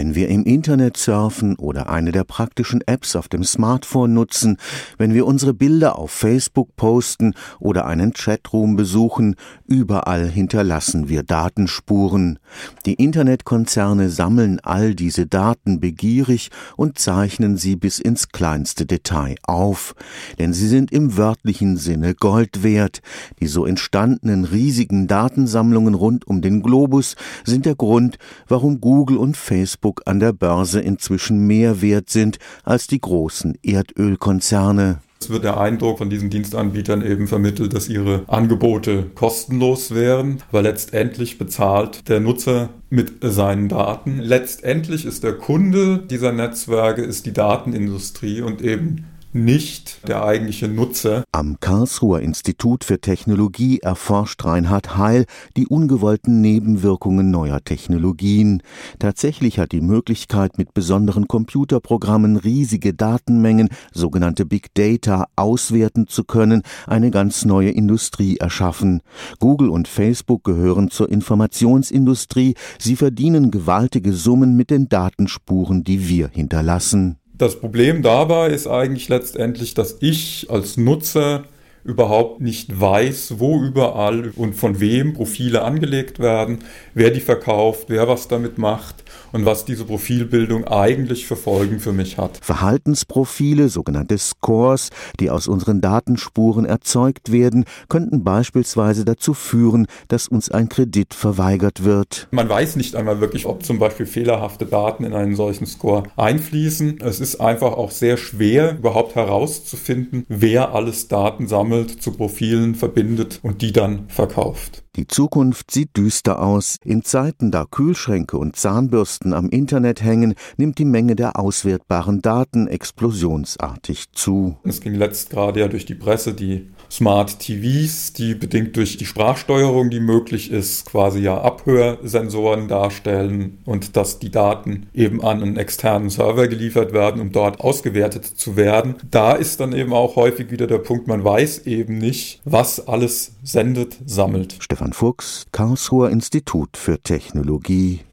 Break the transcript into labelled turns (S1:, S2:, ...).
S1: Wenn wir im Internet surfen oder eine der praktischen Apps auf dem Smartphone nutzen, wenn wir unsere Bilder auf Facebook posten oder einen Chatroom besuchen, überall hinterlassen wir Datenspuren. Die Internetkonzerne sammeln all diese Daten begierig und zeichnen sie bis ins kleinste Detail auf, denn sie sind im wörtlichen Sinne Gold wert. Die so entstandenen riesigen Datensammlungen rund um den Globus sind der Grund, warum Google und Facebook an der Börse inzwischen mehr wert sind als die großen Erdölkonzerne.
S2: Es wird der Eindruck von diesen Dienstanbietern eben vermittelt, dass ihre Angebote kostenlos wären, aber letztendlich bezahlt der Nutzer mit seinen Daten. Letztendlich ist der Kunde dieser Netzwerke ist die Datenindustrie und eben nicht der eigentliche Nutzer.
S1: Am Karlsruher Institut für Technologie erforscht Reinhard Heil die ungewollten Nebenwirkungen neuer Technologien. Tatsächlich hat die Möglichkeit, mit besonderen Computerprogrammen riesige Datenmengen, sogenannte Big Data, auswerten zu können, eine ganz neue Industrie erschaffen. Google und Facebook gehören zur Informationsindustrie. Sie verdienen gewaltige Summen mit den Datenspuren, die wir hinterlassen.
S2: Das Problem dabei ist eigentlich letztendlich, dass ich als Nutzer überhaupt nicht weiß, wo überall und von wem Profile angelegt werden, wer die verkauft, wer was damit macht und was diese Profilbildung eigentlich für Folgen für mich hat.
S1: Verhaltensprofile, sogenannte Scores, die aus unseren Datenspuren erzeugt werden, könnten beispielsweise dazu führen, dass uns ein Kredit verweigert wird.
S2: Man weiß nicht einmal wirklich, ob zum Beispiel fehlerhafte Daten in einen solchen Score einfließen. Es ist einfach auch sehr schwer, überhaupt herauszufinden, wer alles Daten sammelt, zu Profilen verbindet und die dann verkauft.
S1: Die Zukunft sieht düster aus. In Zeiten, da Kühlschränke und Zahnbürsten am Internet hängen, nimmt die Menge der auswertbaren Daten explosionsartig zu.
S2: Es ging letzt gerade ja durch die Presse die Smart TVs, die bedingt durch die Sprachsteuerung, die möglich ist, quasi ja Abhörsensoren darstellen und dass die Daten eben an einen externen Server geliefert werden, um dort ausgewertet zu werden. Da ist dann eben auch häufig wieder der Punkt, man eben nicht, was alles sendet, sammelt.
S1: Stefan Fuchs, Karlsruher Institut für Technologie